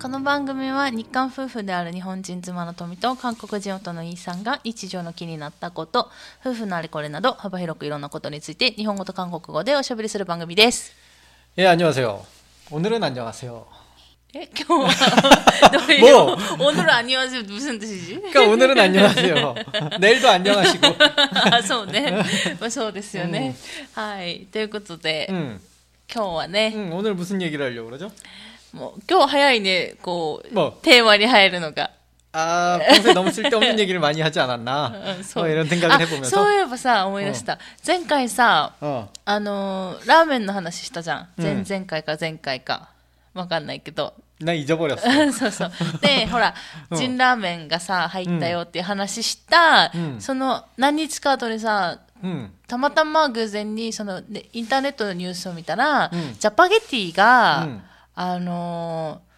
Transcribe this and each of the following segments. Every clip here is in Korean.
この番組は日韓夫婦である日本人妻の富と韓国人夫のイーさんが日常の気になったこと夫婦のあれこれなど幅広くいろんなことについて日本語と韓国語でおしゃべりする番組です 예, 안녕하세요. 오늘은 안녕하세요. え今日はどういうもう오늘은안녕하세요 무슨 뜻이지? 그러니까 오늘은 안녕하세요. 내일도 안녕하시고. あそうね、まあ、そうですよね、はいということで、 음, 今日はね、 음, 오늘 무슨 얘기를 하려고 그러죠? もう今日早いねこう、もうテーマに入るのが 아, 평소에 너무 쓸데없는 얘기를 많이 하지 않았나? うんそう 뭐 이런 생각을 あ 해보면서. そういえばさ思い出した、前回さ 어, あのーラーメンの話したじゃんうん前々回か前回かわかんないけど 나 잊어버렸어. そうそうでほらうんジンラーメンがさ入ったよっていう話した、うんその何日か後にさ 음, たまたま偶然にその、ね、インターネットのニュースを見たら、うんジャパゲティが、うん あのー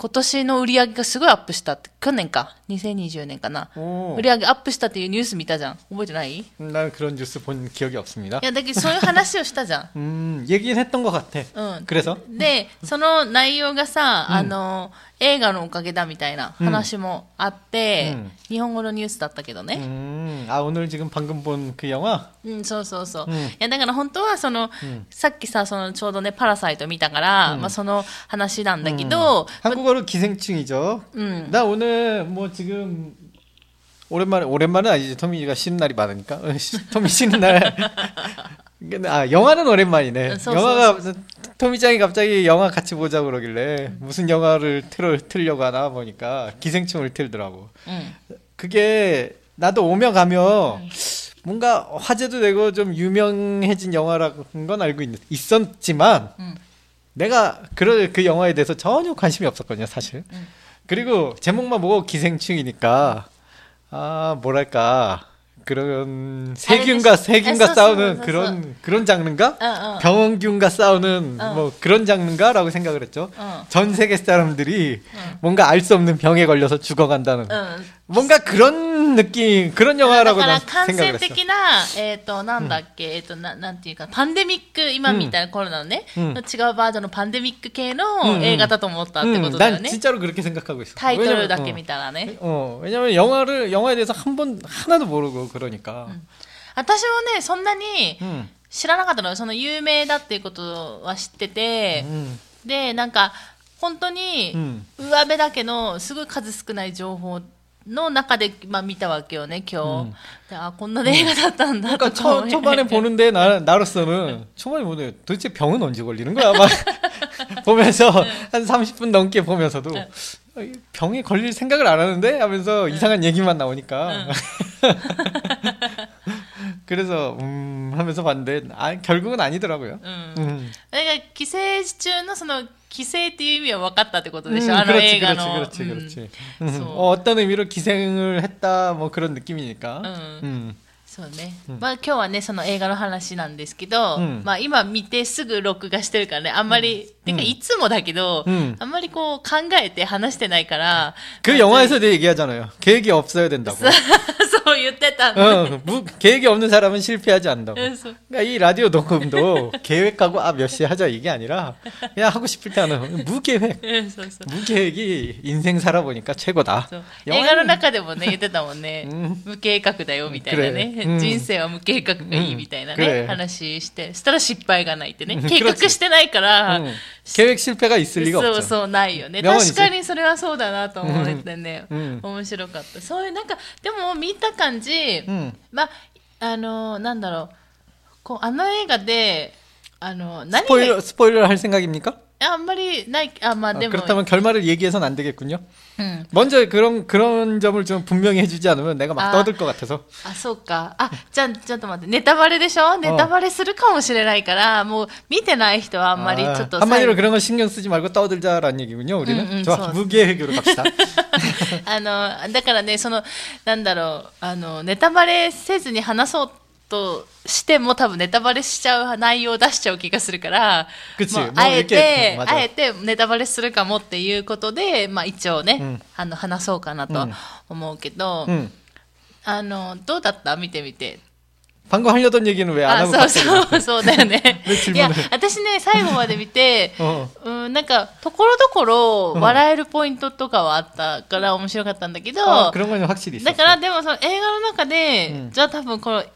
今年の売り上げがすごいアップしたって去年か2020年かな 오, 売り上げアップしたっていうニュース見たじゃん覚えてないい 난 그런 뉴스 본 기억이 없습니다. やだけどそういう話をしたじゃん 음, 얘기는 했던 것 같아. うん、 그래서? でその内容がさ、うんあの 映画のおかげだみたいな話もあって、うん日本語のニュースだったけどね、 음, 아, 오늘 지금 방금 본 그 영화? うん、そうそうそう、うんいやだから本当はその、うんさっきさそのちょうどね「パラサイト」見たから、うんまあ、その話なんだけど、 한국어로 기생충이죠. うん、 나 오늘 뭐 지금 오랜만에 오랜만은 아니지 토미가 쉬는 날이 많으니까 어, 쉬- 토미 쉬는 날. 아 영화는 오랜만이네. 응, 써, 영화가 토미짱이 갑자기 영화 같이 보자 고 그러길래 무슨 영화를 틀어 틀려고 하나 보니까 기생충을 틀더라고. うん、 그게 나도 오며 가며 뭔가 화제도 되고 좀 유명해진 영화라는 건 알고 있, 있었지만 음. 내가 그, 그 영화에 대해서 전혀 관심이 없었거든요, 사실. 음. 그리고 제목만 보고 기생충이니까 아 뭐랄까 그런 세균과 세균과 싸우는 그런 그런 장르인가? 어, 어. 병원균과 싸우는 어. 뭐 그런 장르인가라고 생각을 했죠. 전 세계 사람들이 뭔가 알 수 없는 병에 걸려서 죽어간다는 뭔가 그런 느낌 그런 だ 영화라고 から 난 感 생각을 染 했어. 的な、えっ、と、なんだっけ、えっ、とな、なんていうか、パンデミック、今みたいなコロナのね、うんの違うバージョンのパンデミック系うんのうん映画だと思ったってこ 음, とだよ 난 ね。 진짜로 그렇게 생각하고 있어. タイトル 왜냐면, だけ 어, 見たらね。 어, 왜냐면 영화를 영화에 대해서 한 번 하나도 모르고 그러니까. 私もね、そんなに 음. 知らなかったのよ。その有名だっていうことは知ってて、 음. で、なんか、本当に、 음. 上辺だけのすごい数少ない情報 の中で、まあ、見たわけよね、今日。うんであ、こんな映画だったんだと 그러니까 か 초, 思い 초반에 보는데 나, 나로서는 초반에 보는데 도대체 병은 언제 걸리는 거야? 막 보면서 한 30분 넘게 보면서도 어, 이 병에 걸릴 생각을 안 하는데 하면서 이상한 얘기만 나오니까 그래서 음 하면서 봤는데 아 결국은 아니더라고요. うん。 음. だから寄生児中のその寄生っていう意味は分かったってことでしょ、 음, あの 그렇지, 映画 그렇지, の。 그렇지, うん 그렇지. 음, 소. 어, 어떤 의미로 기생을 했다, 뭐 그런 느낌이니까. 음. 음. そうね、うんまあ今日はねその映画の話なんですけど、うんまあ今見てすぐ録画してるからねあんまり、てかうんいつもだけど、うんあんまりこう考えて話してないから、 그 영화에서도 얘기하잖아요. 계획이 없어야 된다고. そう言ってたんだ、 어, 무, 계획이 없는 사람은 실패하지 않는다고. うんそう 그러니까 이 라디오 녹음도 계획하고 아 몇 시에 하자 이게 아니라 그냥 하고 싶을 때 하는 무계획. うんそうそう 무계획이 인생 살아보니까 최고다. そう 영화는- 映画の中でもね言ってたもんね、うん無計画だよみたいなね、くれうん 人生は無計画がいいみたいなね、うんくれ話してしたら失敗がないってねうん計画してないから、 음, 계획 실패가 있을 리가 そう 없죠. そうないよね名前に確かにそれはそうだなと思ってね、うん面白かったそういうなんかでも見た感じ、 음. まああのなんだろうこうあの映画であの何が 스포일러 스포일러 할 생각입니까? あんまりないあまあ 아, でも、 그렇다면 결말을 얘기해서는 안 되겠군요. うん、 먼저 그런 그런 점을 좀 분명히 해주지 않으면 내가 막 아. 떠들 것 같아서. あそうかあじゃあちょっと待ってネタバレでしょネタバレするかもしれないからもう見てない人はあんまりちょっと 아, 한마디로 最後 그런 건 신경 쓰지 말고 떠들자라는 얘기군요. 우리는 음, 음, 좋아 좋았어. 무계획으로 갑시다. あのだからねそのなんだろうあのネタバレせずに話そう としても多分ネタバレしちゃう内容を出しちゃう気がするから、 그치. まあ 뭐 あえ 이렇게 て 맞아. あえてネタバレするかもっていうことで、まあ、一応ね、うんあの話そうかなとは思うけど、 음. あのどうだった見てみて 방금 하려던 얘기는 왜 안 あ 하고 そう 갑자기 そうそうだよねね自分でいや私ね最後まで見て 어. うんなんかところどころ笑えるポイントとかはあったから面白かったんだけど、 어, 그런 건 확실히 있어. だからでもその映画の中で、うんじゃあ多分この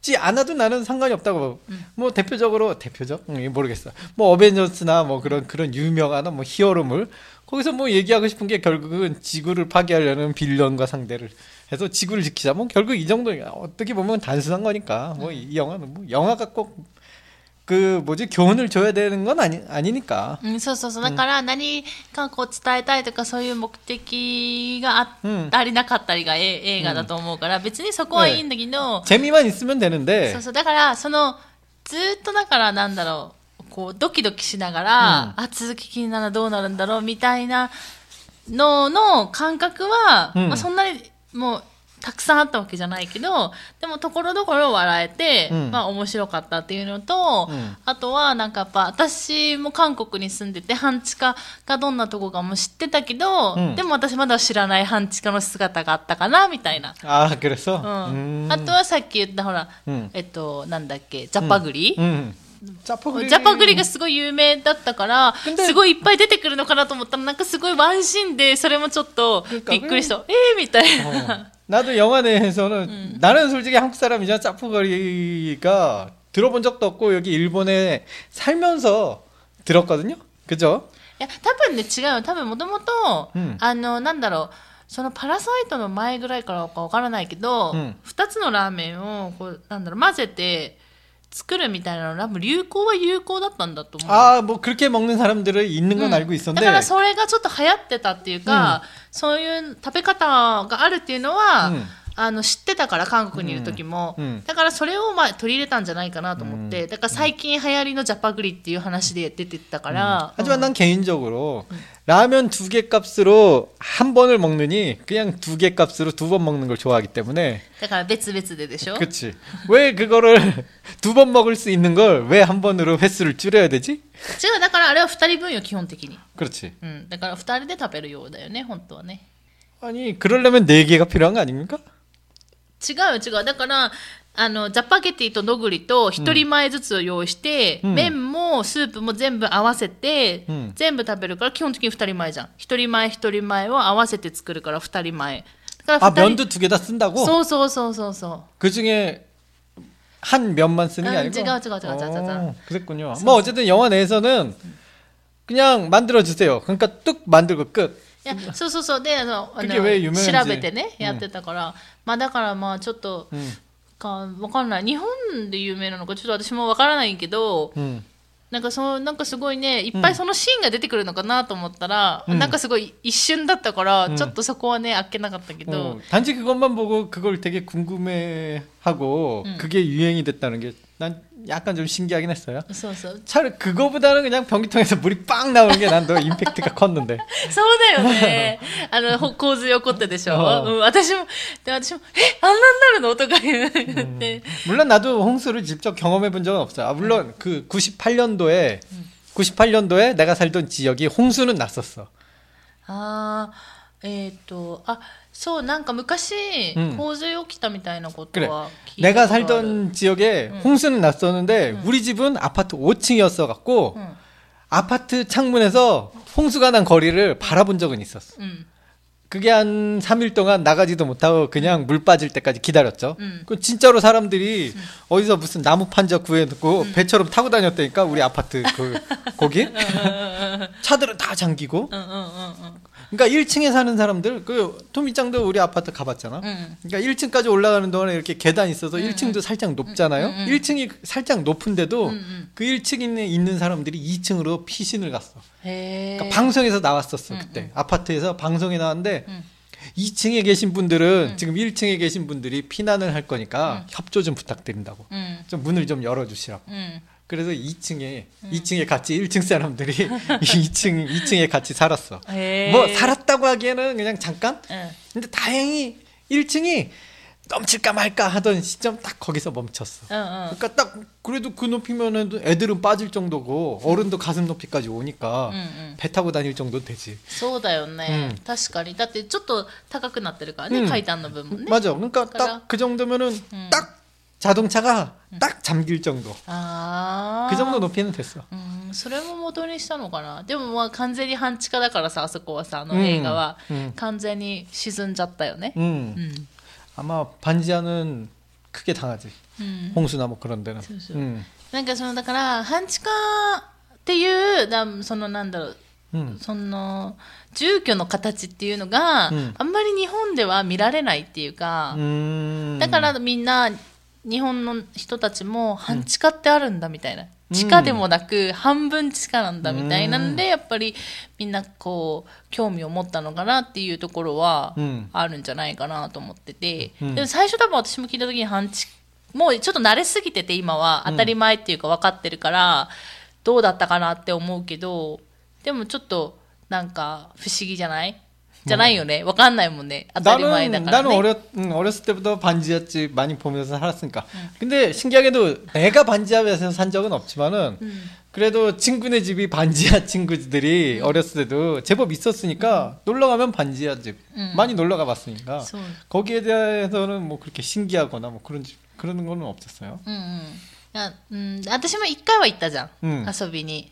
지 않아도 나는 상관이 없다고. 뭐 대표적으로 대표적? 응, 모르겠어. 뭐 어벤져스나 뭐 그런 그런 유명한 뭐 히어로물 거기서 뭐 얘기하고 싶은 게 결국은 지구를 파괴하려는 빌런과 상대를 해서 지구를 지키자. 뭐 결국 이 정도 어떻게 보면 단순한 거니까. 뭐이 영화는 뭐 영화가 꼭 그 뭐지 교훈을 줘야 되는 건 아니 아니니까. うん、そうそうそう。だから何かこう伝えたいとかそういう目的があったりなかったりがえ映画だと思うから、別にそこはいいんだけど、 재미만 있으면 되는데. そうそう。だから、その、ずーっとだからなんだろう、こう、ドキドキしながら、あ、続き気になるどうなるんだろうみたいなのの感覚は、うんまあそんなにもう、 たくさんあったわけじゃないけどでもところどころ笑えて、うん、まあ面白かったっていうのと、うん、あとはなんかやっぱ私も韓国に住んでて半地下がどんなとこかも知ってたけど、うん、でも私まだ知らない半地下の姿があったかなみたいなあ,、うん、あとはさっき言ったほら、えっとなんだっけジャパグリ、ジャパグリジャパグリがすごい有名だったから、すごいいっぱい出てくるのかなと思ったら、なんかすごいワンシーンで、それもちょっとびっくりした。えー、みたいな。 어. 나도 영화 내에서는 나는 솔직히 한국 사람이자 짜푸거리가 들어본 적도 없고 여기 일본에 살면서 들었거든요. 그죠? いや、多分ね、違うよ。多分もともとうん、あの、なんだろう、そのパラサイトの前ぐらいからかわからないけど、うん二つのラーメンを、こう、なんだろう、混ぜて 作るみたいなの、多分流行は有効だったんだと思う。 아, 뭐 그렇게 먹는 사람들은 있는 건 うん 알고 だ 있었는데 からそれがちょっと流行ってたっていうか、そういう食べ方があるっていうのは、うん あの知ってたから韓国にいる時も、うんうんだからそれをまあ取り入れたんじゃないかなと思って、だから最近流行りのジャパグリっていう話で出てたから、 하지만 난 개인적으로 라면 두 개 값으로 한 번을 먹느니 그냥 두 개 값으로 두 번 먹는 걸 좋아하기 때문에 だから別々ででしょ 그치 왜 그거를 두 번 먹을 수 있는 걸 왜 한 번으로 횟수를 줄여야 되지? 違うだからあれは二人分よ基本的に、 그렇지 うん、だから二人で食べるようだよね本当はね 아니 그러려면 네 개가 필요한 거 아닙니까? 違うよ違うだからあのジャパゲティとノグリと一人前ずつを用意して、うん麺もスープも全部合わせて、うん全部食べるから基本的に二人前じゃん一人前一人前を合わせて作るから二人前だから 아 二人 면도 두 개 다 쓴다고? そうそうそうそうそう 그 중에 한 면만 쓰는 게 음, 아니고. 지가, 지가, 지가, 지가, 지가. 어, 그랬군요. 뭐 어쨌든 영화 내에서는 그냥 만들어 주세요. 그러니까 뚝 만들고 끝. いやそうそうそうであのあの 그게 왜 유명한지 調べてねうんやってたから、まあだからまあちょっと、 음. かわかんない日本で有名なのかちょっと私もわからないけど、 음. なんかそうなんかすごいねいっぱいそのシーンが出てくるのかなと思ったら、うんなんかすごい一瞬だったから、うんちょっとそこはねあっけなかったけど、 어, 단지 그것만 보고 그걸 되게 궁금해하고 음. 그게 유행이 됐다는 게 난 약간 좀 신기하긴 했어요. そうそう。 차라리 그거보다는 그냥 변기통에서 물이 빵 나오는 게 난 더 임팩트가 컸는데. そうだよね。あの、ほ洪水起こってでしょ。うんうん、私も、で私も、え、あんなんなるのとか言って。 물론 나도 홍수를 직접 경험해 본 적은 없어요. 아, 물론 그 98년도에 98년도에 내가 살던 지역이 홍수는 났었어. あー、えっ、と、あ、 そう、なんか昔、うん洪水起きたみたいなこと 그래. は聞いた 내가 ことある 살던 지역에 홍수는 났었는데 우리 집은 아파트 5층이었어 갖고 うん。 아파트 창문에서 홍수가 난 거리를 바라본 적은 있었어. うん。 그게 한 3일 동안 나가지도 못하고 그냥 물 빠질 때까지 기다렸죠. 음. 그 진짜로 사람들이 어디서 무슨 나무 판자 구해놓고 배처럼 타고 다녔다니까 우리 아파트 그 거기 차들은 다 잠기고 うんうんうんうん。 그러니까 1층에 사는 사람들 그 토미짱도 우리 아파트 가봤잖아. 응. 그러니까 1층까지 올라가는 동안에 이렇게 계단 있어서 응. 1층도 살짝 높잖아요. 응. 1층이 살짝 높은데도 그 1층에 있는 사람들이 2층으로 피신을 갔어. 그러니까 방송에서 나왔었어 그때 아파트에서 방송에 나왔는데. 2층에 계신 분들은 음. 지금 1층에 계신 분들이 피난을 할 거니까 음. 협조 좀 부탁드린다고. 음. 좀 문을 좀 열어주시라고. 음. 그래서 2층에 2층에 같이 1층 사람들이 2층 2층에 같이 살았어. 해 뭐 살았다고 하기에는 그냥 잠깐. 응. 근데 다행히 1층이 넘칠까 말까 하던 시점 딱 거기서 멈췄어. 응, 응. 그러니까 딱 그래도 그 높이면은 애들은 빠질 정도고 어른도 가슴 높이까지 오니까 うんうん、 배 타고 다닐 정도 되지. そうだよね、うん確かにだってちょっと高くなってるからね、うん階段の部分ね 맞아. 그러니까 그러니까- 딱 그 정도면은 음. 딱 자동차가 딱 잠길 정도. ああ 그 정도 높이는 됐어. うんそれも元にしたのかなでもまあ完全に半地下だからさあそこはさあのうん映画はうん完全に沈んじゃったよね 음. うん 아마 반지하는 크게 당하지. うん 홍수나 뭐 그런 데는. 음. 그렇죠. 음. なんかそのだから半地下っていうだそのなんだろう 음. その住居の形っていうのが、うんあんまり日本では見られないっていうか、 음. だからみんな 日本の人たちも半地下ってあるんだみたいな、地下でもなく半分地下なんだみたいなんで、やっぱりみんなこう興味を持ったのかなっていうところはうん。あるんじゃないかなと思ってて、うん。でも最初多分私も聞いた時に半地もうちょっと慣れすぎてて今は当たり前っていうか分かってるから、どうだったかなって思うけどでもちょっとなんか不思議じゃない？じゃないよね分かんないもんね当たり前だ 나는 からね 나는 어렸 응, 어렸을 때부터 반지하집 많이 보면서 살았으니까. 근데 신기하게도 내가 반지하에서 산 적은 없지만은 음. 그래도 친구네 집이 반지하 친구들이 어렸을 때도 제법 있었으니까 놀러 가면 반지하 집 음. 많이 놀러 가봤으니까 そう 거기에 대해서는 뭐 그렇게 신기하거나 뭐 그런 집 그런 거는 없었어요. うんうんいやうん、私も一回は行ったじゃん、うん遊びに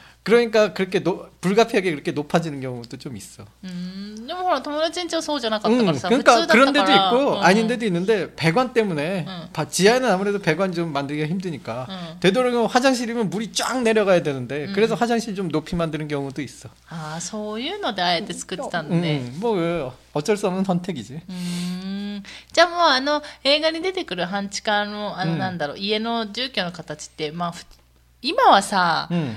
그러니까 그렇게 노, 불가피하게 그렇게 높아지는 경우도 좀 있어. うん、でもほら友達んちはそうじゃなかったか 음, らさ、 그러니까 普通だ 그런 った 데도 から 있고 うん 아닌 데도 있는데 배관 때문에 응. 바- 지하에는 아무래도 배관 좀 만들기가 힘드니까 응. 되도록이면 화장실이면 물이 쫙 내려가야 되는데 그래서 화장실 좀 높이 만드는 경우도 있어. ああそういうのであえて作ってたんだ 음, ね、 음, 뭐 그, 어쩔 수 없는 선택이지. うーんじゃあもうあの映画に出てくる半地下のあのうんなんだろう、家の住居の形ってまあふ今はさ、 음.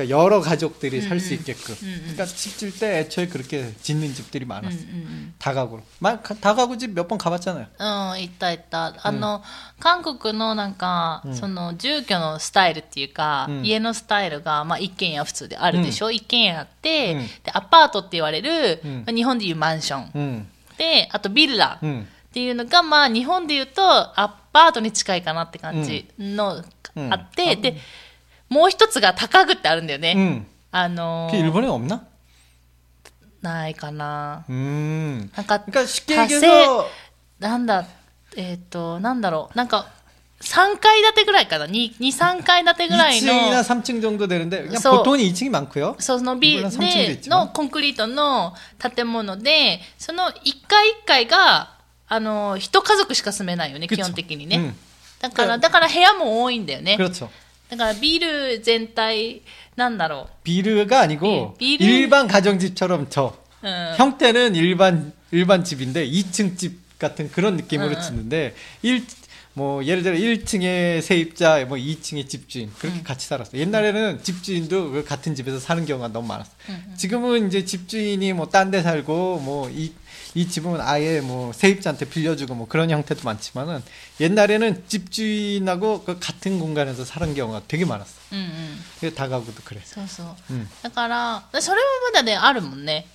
그러니까 여러 가족들이 음, 살 수 음. 있게끔. 음, 음. 그러니까 집 질 때 애초에 그렇게 짓는 집들이 うんう 많았어. ん 다가구로. 막 가- 다가구 집 몇 번 가봤잖아요. うん、行った行った。あの、韓国のなんか、その住居のスタイルっていうか、うん家のスタイルが、まあ一軒家普通であるでしょ、一軒家あって、うんで、アパートって言われる、うんまあ日本でいうマンション。 응. で、あとビラっ 응. ていうのが、まあ日本で言うと、アパートに近いかなって感じの、うんあって、で、 もう一つが高具ってあるんだよね。 응. あの 그게 일본에 없나? ないかな。 음. なんか、 그러니까 쉽게 다세- 얘기해서 なんだ、えっ、と、なんだろう、なんか、3階建てぐらいかな、2、2 3階建てぐらい 2층이나 の、 3층 정도 되는데 그냥 소- 보통은 2층이 많고요. そのビル 물론 3층도 で 있지만 のコンクリートの建物で、その1階1階が、あの、一家族しか住めないよね、 그쵸 基本的にね。 응. だから、だから部屋も多いんだよね。 그렇죠. だからビル全体、なんだろ 비르가 아니고 비- 비르- 일반 가정집처럼 저 う。うん。 형태는 일반 일반 집인데 2층 집 같은 그런 느낌으로 응, 응. 짓는데 일 뭐 예를 들어 1층에 세입자, 뭐 2층에 집주인 그렇게 음. 같이 살았어. 옛날에는 집주인도 그 같은 집에서 사는 경우가 너무 많았어. 음, 지금은 이제 집주인이 뭐 딴 데 살고 뭐 이 이 집은 아예 뭐 세입자한테 빌려주고 뭐 그런 형태도 많지만은 옛날에는 집주인하고 그 같은 공간에서 사는 경우가 되게 많았어. うんうん。 그 다가구도 그래. そうそう。 음. だから、それもまだね、あるもんね。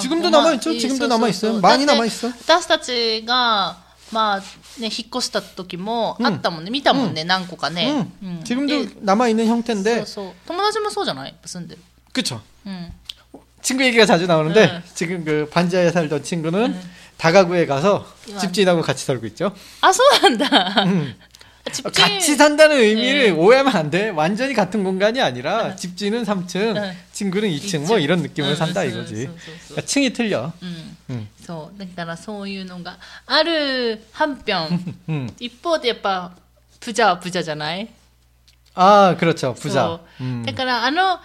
지금도 남아 있죠. まあ 지금도 そうそうそう 남아 있어요. 많이 だって 남아 있어. 私たちが、 まあね、引っ越した時もあったもんね。見たもんね、何個かね。 음. うん 지금도 で 남아 있는 そ 형태인데 うそう。友達もそうじゃない住んでる。 그쵸. うん。 친구 얘기가 자주 나오는데 네. 지금 그 반지하에 살던 친구는 네. 다가구에 가서 이거 집주인하고 같이 살고 있죠. あ、そうなんだ。 음. ちっちゃい 같이 산다는 의미를 네. 오해하면 안 돼. 완전히 같은 공간이 아니라 집주인은 3층, 네. 친구는 2층, 뭐 이런 느낌으로 산다 うん 이거지. そうそうそうそう 그러니까 층이 틀려. うん。 음. そう。だからそういうのがある反面、 음. 一方でやっぱ、プジャはプジャじゃない 아, 그렇죠. 부자. そう 음. だからあの、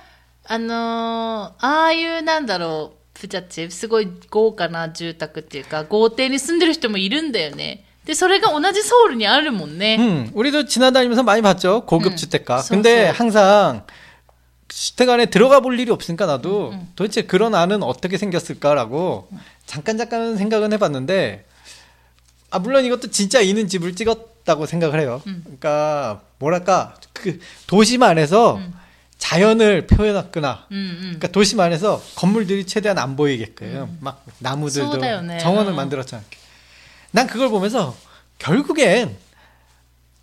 あのーああいうなんだろう、プチャってすごい豪華な住宅っていうか、豪邸に住んでる人もいるんだよね。 で、それが同じソウルにあるもんね。 음, 우리도 지나다니면서 많이 봤죠. 고급 음. 주택가. 소- 근데 소. 항상 주택 안에 들어가 볼 일이 없으니까 나도 음. 도대체 그런 안은 어떻게 생겼을까라고 잠깐 잠깐 생각은 해봤는데 아 물론 이것도 진짜 있는 집을 찍었다고 생각을 해요. 음. 그러니까 뭐랄까 그 도심 안에서 음. 자연을 표현했거나 うんうん。 그러니까 도심 안에서 건물들이 최대한 안 보이게끔 막 나무들도 음. 쏟아요,ね. 정원을 어. 만들었잖아. 난 그걸 보면서 결국엔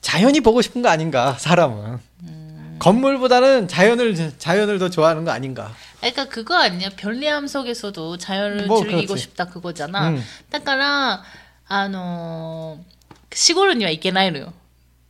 자연이 보고 싶은 거 아닌가 사람은 음. 건물보다는 자연을 자연을 더 좋아하는 거 아닌가. 그러니까 그거 아니야? 별리암 속에서도 자연을 뭐, 즐기고 그렇지. 싶다 그거잖아. 음. だから、あのー、シゴルには行けないのよ。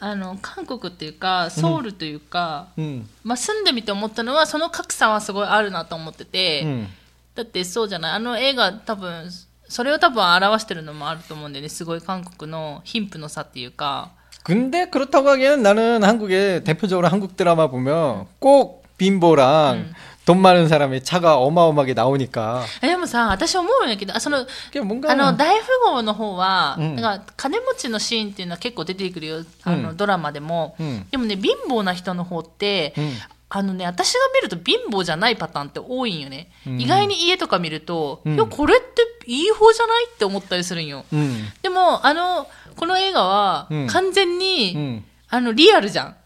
あの、韓国っていうか、ソウルというか、 음, まあ、住んでみて思ったのは、その格差はすごいあるなと思ってて、 음. だってそうじゃないあの映画多分それを多分表してるのもあると思うんでねすごい韓国の貧富の差っていうか 근데 그렇다고 하기에는 나는 한국에 대표적으로 한국 드라마 보면 꼭 빈보랑 음. 돈 많은 사람의 차가 어마어마하게 나오니까 えでもさ私思うんやけどあその 그게 뭔가 あの大富豪の方は、うんなんか金持ちのシーンっていうのは結構出てくるよあの、うんドラマでも、 음, でもね貧乏な人の方って、 음, あのね私が見ると貧乏じゃないパターンって多いんよね、うん意外に家とか見ると、うんいやこれっていい方じゃないって思ったりするんよ 음, でもあのこの映画はうん完全に、 음. あのリアルじゃん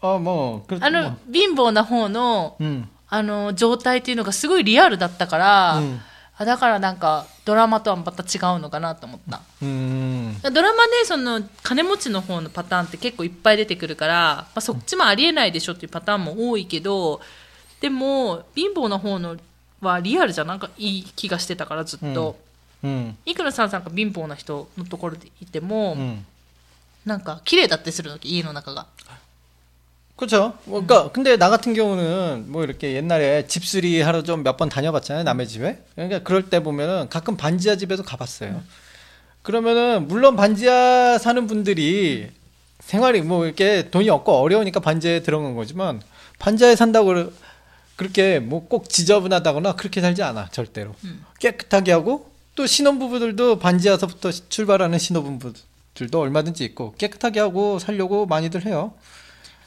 어, 뭐, 그, あの 뭐, 貧乏な方の 음, あの状態っていうのがすごいリアルだったから、うん、だからなんかドラマとはまた違うのかなと思った。ドラマでその金持ちの方のパターンって結構いっぱい出てくるから、まあ、そっちもありえないでしょっていうパターンも多いけどでも貧乏な方のはリアルじゃなんかいい気がしてたからずっと、うん。うん、いくらさんさんが貧乏な人のところでいても、うん、なんか綺麗だってするの家の中が。 그렇죠. 뭐, 그러니까 근데 나 같은 경우는 뭐 이렇게 옛날에 집수리 하러 좀 몇 번 다녀봤잖아요 남의 집에. 그러니까 그럴 때 보면은 가끔 반지하 집에도 가봤어요. 그러면은 물론 반지하 사는 분들이 생활이 뭐 이렇게 돈이 없고 어려우니까 반지하에 들어간 거지만 반지하에 산다고 그렇게 뭐 꼭 지저분하다거나 그렇게 살지 않아 절대로 음. 깨끗하게 하고 또 신혼부부들도 반지하서부터 출발하는 신혼부부들도 얼마든지 있고 깨끗하게 하고 살려고 많이들 해요.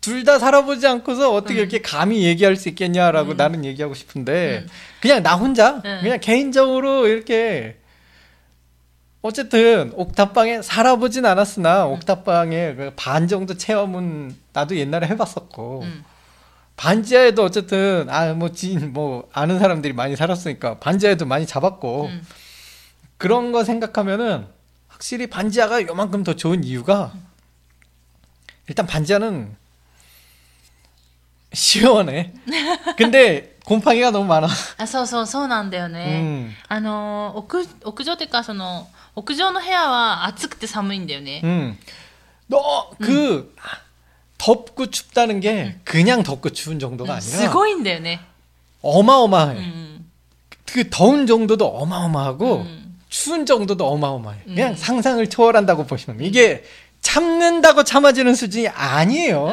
둘 다 살아보지 않고서 어떻게 이렇게 감히 얘기할 수 있겠냐라고 나는 얘기하고 싶은데 음. 그냥 나 혼자 음. 그냥 개인적으로 이렇게 어쨌든 옥탑방에 살아보진 않았으나 옥탑방에 그반 정도 체험은 나도 옛날에 해봤었고 음. 반지하에도 어쨌든 아뭐진뭐 아는 사람들이 많이 살았으니까 반지하에도 많이 잡았고 음. 그런 거 생각하면은 확실히 반지하가 요만큼 더 좋은 이유가 일단 반지하는 시원해. 근데 곰팡이가 너무 많아. あそうそうそうなんだよ 음. ね、あの屋屋上っていうかその屋上の部屋は暑くて寒いんだよね、 음. 너 그 덥고 춥다는 게 그냥 덥고 추운 정도가 す 아니라 ごいんだよね、 어마어마해. うん 그 더운 정도도 어마어마하고 うん 추운 정도도 어마어마해. 그냥 음. 상상을 초월한다고 보시면 이게 참는다고 참아지는 수준이 う 아니에요.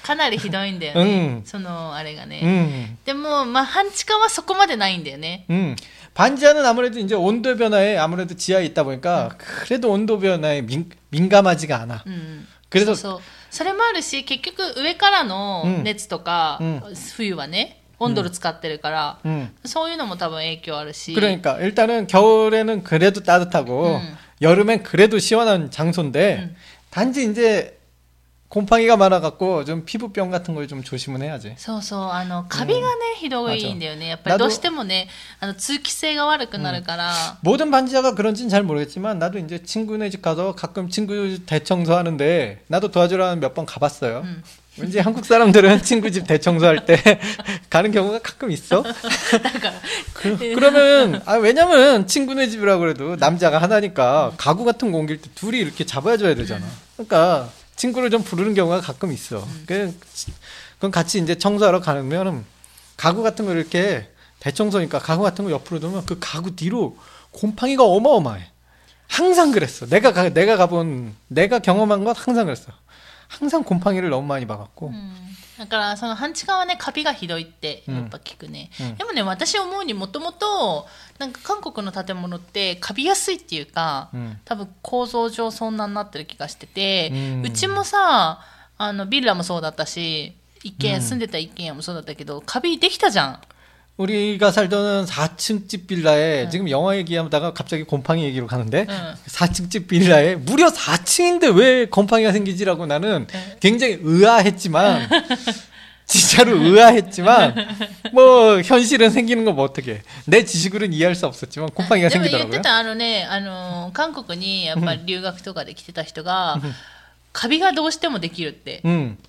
んかなりひどいんだよね、うんそのあれがね、 음, でもまあ半地下はそこまでないんだよね 음. 반지하는 아무래도 이제 온도 변화에 아무래도 지하에 있다 보니까 그래도 온도 변화에 민, 민감하지가 않아. うん、 그래서 そうそれもあるし結局上からのうん熱とか、うん冬はね温度ル使ってるから、 음. そういうのも多分影響あるし 그러니까 일단은 겨울에는 그래도 따뜻하고 음. 여름엔 그래도 시원한 장소인데 음. 단지 이제 곰팡이가 많아갖고 좀 피부병 같은 걸 좀 조심은 해야지. そうそうあのカビがね、ひどいんだよねやっぱり 나도 どうしてもねあの通気性が悪くなるから、 모든 반지하가 그런지는 잘 모르겠지만 나도 이제 친구네 집 가서 가끔 친구 대청소 하는데 나도 도와주러 몇 번 가봤어요. 음. 왠지 한국 사람들은 친구 집 대청소할 때 가는 경우가 가끔 있어. だから、 그, 그러면 아 왜냐면 친구네 집이라 그래도 남자가 하나니까 가구 같은 거 옮길 때 둘이 이렇게 잡아줘야 되잖아. 그러니까 친구를 좀 부르는 경우가 가끔 있어. 그 그럼 같이 이제 청소하러 가면 가구 같은 거 이렇게 대청소니까 가구 같은 거 옆으로 두면 그 가구 뒤로 곰팡이가 어마어마해. 항상 그랬어. 내가 가, 내가 가본 내가 경험한 건 항상 그랬어. 항상 곰팡이를 너무 많이 봐갖고. うんだからその半地下はねカビがひどいってやっぱ聞くね、うん。でもね私思うにもともとなんか韓国の建物ってカビやすいっていうか、 음. 多分構造上そんなになってる気がしてて、ううんちもさあのビルラもそうだったし一軒家、住んでた一軒家もそうだったけどカビできたじゃん 우리가 살던 4층 집 빌라에 지금 영화 얘기하다가 갑자기 곰팡이 얘기로 가는데 응. 4층 집 빌라에 무려 4층인데 왜 곰팡이가 생기지라고 나는 네. 굉장히 의아했지만 진짜로 의아했지만 뭐 현실은 생기는 거 뭐 어떻게 내 지식으로는 이해할 수 없었지만 곰팡이가 でも言って 생기더라고요. たあのねあの韓国にやっぱり留学とかで来てた人が、カビがどうしてもできるって、 음. で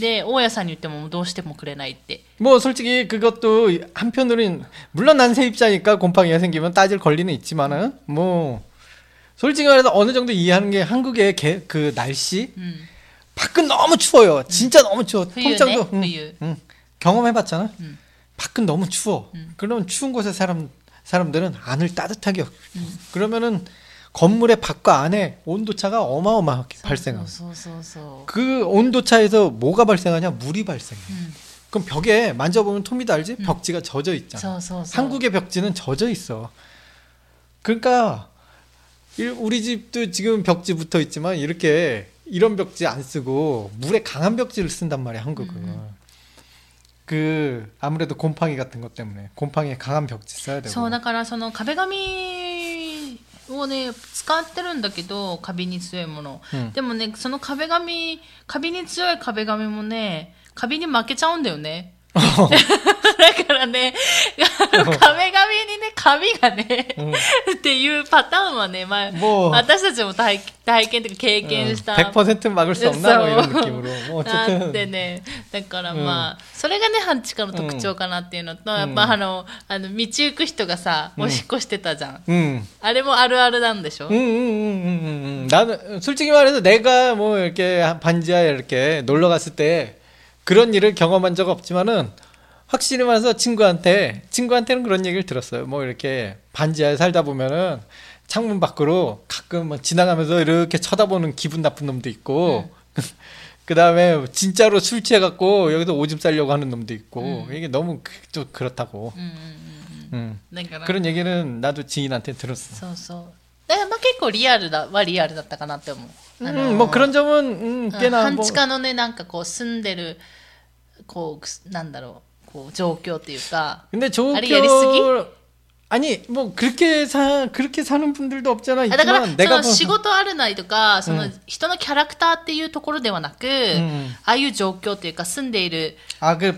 大家さんに言ってもどうしてもくれないって 뭐 솔직히 그것도 한편으로는 물론 난 세입자니까 곰팡이가 생기면 따질 권리는 있지만은 뭐 솔직히 말해서 어느 정도 이해하는 게 한국의 개, 그 날씨 うん、 밖은 너무 추워요. 진짜 너무 추워. 冬ね 통장도 응, 冬 응. 경험해봤잖아. 음. 밖은 너무 추워. 음. 그러면 추운 곳에 사람 사람들은 안을 따뜻하게 여- 그러면은 건물의 밖과 안에 온도차가 어마어마하게 そう 발생하고 そうそうそう 그 온도차에서 뭐가 발생하냐? 물이 발생해. うん 그럼 벽에 만져보면 톰이도 알지? 벽지가 젖어 있잖아. そうそうそう 한국의 벽지는 젖어 있어. 그러니까 일- 우리 집도 지금 벽지 붙어 있지만 이렇게 이런 벽지 안 쓰고 물에 강한 벽지를 쓴단 말이야 한국은. 음. 그 아무래도 곰팡이 같은 것 때문에 곰팡이에 강한 벽지 써야 되고. そうだからその壁紙 をね使ってるんだけどカビに強いもの、うん。でもねその壁紙カビに強い壁紙もねカビに負けちゃうんだよね だからねあの壁紙にねカビがね、っていうパターンはね、まあ、もう私たちも体体験というか経験した、 100% 막을 수 없나 뭐 이런そう 느낌으로. 뭐 なって 어쨌든 ねだからまあ、それがね半地下の特徴かなっていうのと、やっぱあのあの道行く人がさおしっこしてたじゃん、 음. あれもあるあるなんでしょ、 음, 음, 음, 음, 음. 나는 솔직히 말해서 내가 뭐 이렇게 반지하에 이렇게 놀러 갔을 때 그런 일을 경험한 적 없지만은 확실히 말해서 친구한테 친구한테는 그런 얘기를 들었어요. 뭐 이렇게 반지하에 살다 보면은 창문 밖으로 가끔 막 지나가면서 이렇게 쳐다보는 기분 나쁜 놈도 있고 그 다음에 진짜로 술 취해갖고 여기서 오줌 싸려고 하는 놈도 있고 이게 너무 그- 좀 그렇다고. うんうんうんう 음. んだから 그런 얘기는 나도 지인한테 들었어. そうそうだからまあ結構リアルだはリアルだったかなって思う、 あの 음, 뭐 그런 점은 음, うん 꽤나 半 뭐 地下のねなんかこう住んでるこうなんだろうこう状況っていうか 근데 좋은 아니, 예리쓰기? 아니 뭐 그렇게 사 그렇게 사는 분들도 없잖아 あだから 있지만 そ 내가 の 본 仕事あるなりとかそのうん人のキャラクターっていうところではなく、んああいう状況っていうか住んでいる 아그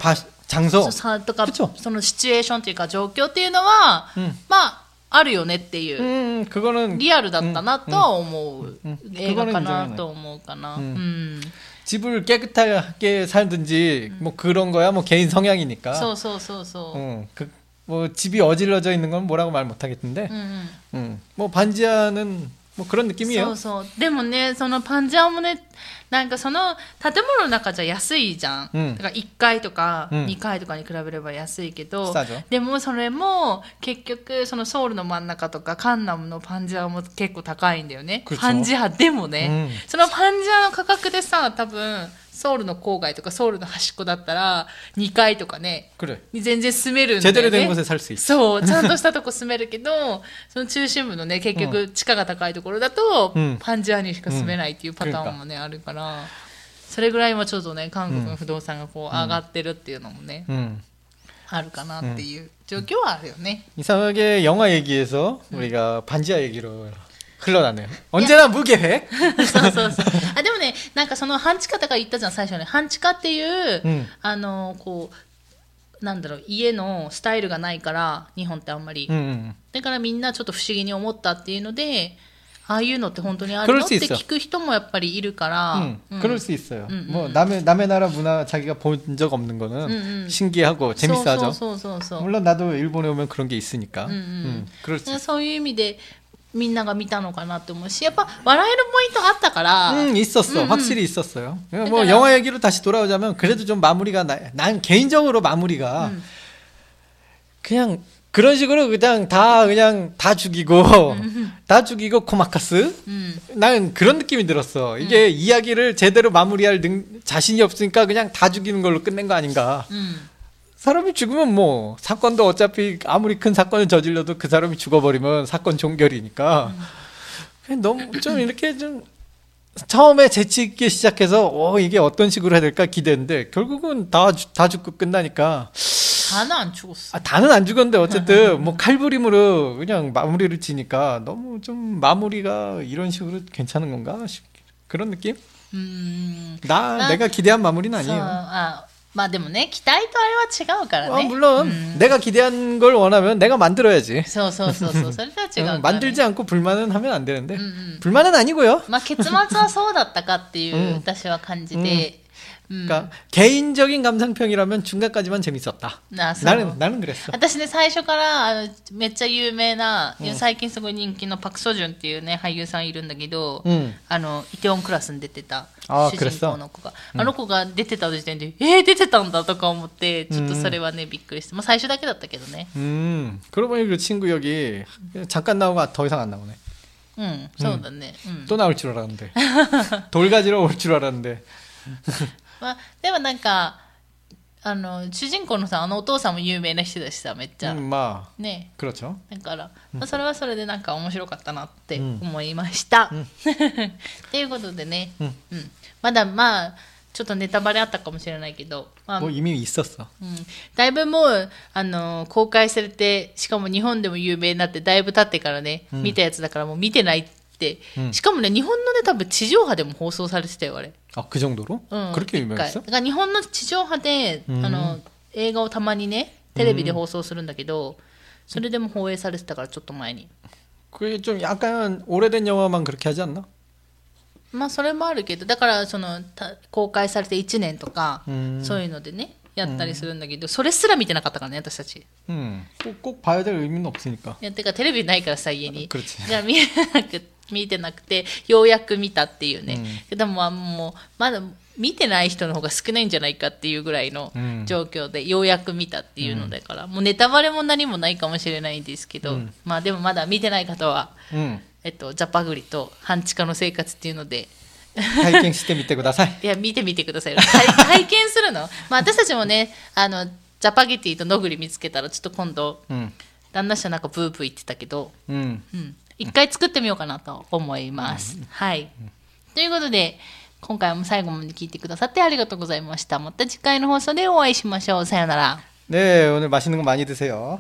장소 さとか 그쵸 そのシチュエーションっていうか状況っていうのは、うんまあ あるよねっていう、 음, 그거는 リアルだったなとは思う、うん映画かな 그거는 と思うかな、ううんん 집을 깨끗하게 살든지 뭐 그런 거야 뭐 개인 성향이니까. そうそうそうそう、 음, 그, 뭐 집이 어질러져 있는 건 뭐라고 말 못하겠는데, うんうん 음, 뭐 반지하는 もう黒の君よそうそう。でもねそのパンジャオもねなんかその建物の中じゃ安いじゃん、うん、だから1階とか2階とかに比べれば安いけど、うん、でもそれも結局そのソウルの真ん中とかカンナムのパンジャオも結構高いんだよね。パンジャでもね、うん、そのパンジャの価格でさ多分ソウルの郊外とかソウルの端っこだったら2階とかね 그래. 全然住めるんだよ 제대로 된 ね 곳에 살 수 있어. そう、ちゃんとしたとこ住めるけど、その中心部のね、結局地価が高いところだと、うんパンジャーにしか住めないっていうパターンもね、あるから、それぐらいもちょっとね、韓国の不動産がこう上がってるっていうのもね、 음. あるかなっていう状況はあるよね。 이상하게 영화 얘기에서 우리가 반지하 얘기로 흘러나네요. 언제나 무계획. そうそうそう。あ、でもね、なんかその半地下とか言ったじゃん、最初に。半地下っていう、うんあの、こう、なんだろう、家のスタイルがないから、日本ってあんまり。 음. だからみんなちょっと不思議に思ったっていうので、ああいうのって本当にある 그럴 のっ 수 て 있어 聞く人もやっぱりいるから、 음, うん 그럴 수 있어요. 음, 뭐 음. 남의 남의 나라 문화 자기가 본 적 없는 거는 음, 음. 신기하고 そう 재밌어하죠. そうそうそうそう。 물론 나도 일본에 오면 그런 게 있으니까. 음, 음. 음, 그럴 수 で 있어. そういう意味で みんなが見たのかなって思うし、やっぱ笑えるポイントあったから、 음, 있었어. 음, 음. 확실히 있었어요. 뭐 그러니까- 영화 얘기로 다시 돌아오자면 그래도 좀 마무리가 나, 난 개인적으로 마무리가 음. 그냥 그런 식으로 그냥 다 그냥 다 죽이고 다 죽이고 코마카스 うん、 난 그런 느낌이 들었어. 이게 이야기를 제대로 마무리할 능, 자신이 없으니까 그냥 다 죽이는 걸로 끝낸 거 아닌가. うん、 사람이 죽으면 뭐 사건도 어차피 아무리 큰 사건을 저질러도 그 사람이 죽어버리면 사건 종결이니까 음. 너무 좀 이렇게 좀 처음에 재치있게 시작해서 어 이게 어떤 식으로 해야 될까 기대했는데 결국은 다 다 죽고 끝나니까 다는 안 죽었어. 아, 다는 안 죽었는데 어쨌든 뭐 칼부림으로 그냥 마무리를 지니까 너무 좀 마무리가 이런 식으로 괜찮은 건가 싶 그런 느낌? 음, 나 내가 기대한 마무리는 아니에요. 저, 아. まあでもね、期待とあれは違うから 어, ね。 물론 うん 내가 기대한 걸 원하면 내가 만들어야지. そうそうそうそう、それとは違うから、 응, ね。 만들지 않고 불만은 하면 안 되는데 うんうん。 불만은 아니고요. まあ結末はそうだったかっていう、うん私は感じて、うん。 그러니까 개인적인 감상평이라면 중간까지만 재밌었다. なそう 나는 나는 그랬어. 私ね、最初からあのめっちゃ有名な、最近すごい人気のパク・ソジュンっていうね、俳優さんいるんだけど、 응. あの、イテウォンクラスに出てたあー主人公の子が、あの子が出てた時点で、えー、出てたんだとか思って、ちょっとそれはね、びっくりして、まあ最初だけだったけどね。 음. 그러고 보니 그 친구 여기 잠깐 나오고 더 이상 안 나오네. うん、そうだね。うん。 또 나올 줄 알았는데. 돌 가지러 올 줄 알았는데. まあ、でもなんかあの主人公のさあのお父さんも有名な人だしさめっちゃ、うんまあね。クロちゃん？だから、まあ、それはそれでなんか面白かったなって思いました。と、うん、いうことでね、うん。うん、まだまあちょっとネタバレあったかもしれないけど、まあ、もう耳一冊だ、うん、だいぶもう、あの、公開されてしかも日本でも有名になってだいぶ経ってからね、見たやつだからもう見てないって、うんしかもね日本のね多分地上波でも放送されてたよあれ、 아, 그 정도로? うん、 그렇게 一回 유명했어? だから日本の地上波で、うんあの映画をたまにねテレビで放送するんだけど、それでも放映されてたからちょっと前に 그게 좀 약간 오래된 영화만 그렇게 하지 않나? まあそれもあるけどだからそのた公開されて1年とか、 음. そういうのでねやったりするんだけど、それすら見てなかったからね私たちい 음. 꼭, 꼭 봐야 될 의미는 없으니까. やてかテレビないからさ家に 그렇지. じゃあ見れなく 見てなくてようやく見たっていうね、うん、でももうまだ見てない人の方が少ないんじゃないかっていうぐらいの状況で、ようやく見たっていうのだから、うん、もうネタバレも何もないかもしれないんですけど、まあでもまだ見てない方は、えっと、ジャパグリと半地下の生活っていうので。体験してみてください。いや見てみてください。体験するの？まあ私たちもねあのジャパゲティとノグリ見つけたらちょっと今度、旦那氏はなんかブーブー言ってたけど、うん、うん、一回作ってみようかなと思います。はい。ということで、今回も最後まで聞いてくださってありがとうございました。また次回の放送でお会いしましょう。さよなら。 네, 오늘 맛있는 거 많이 드세요.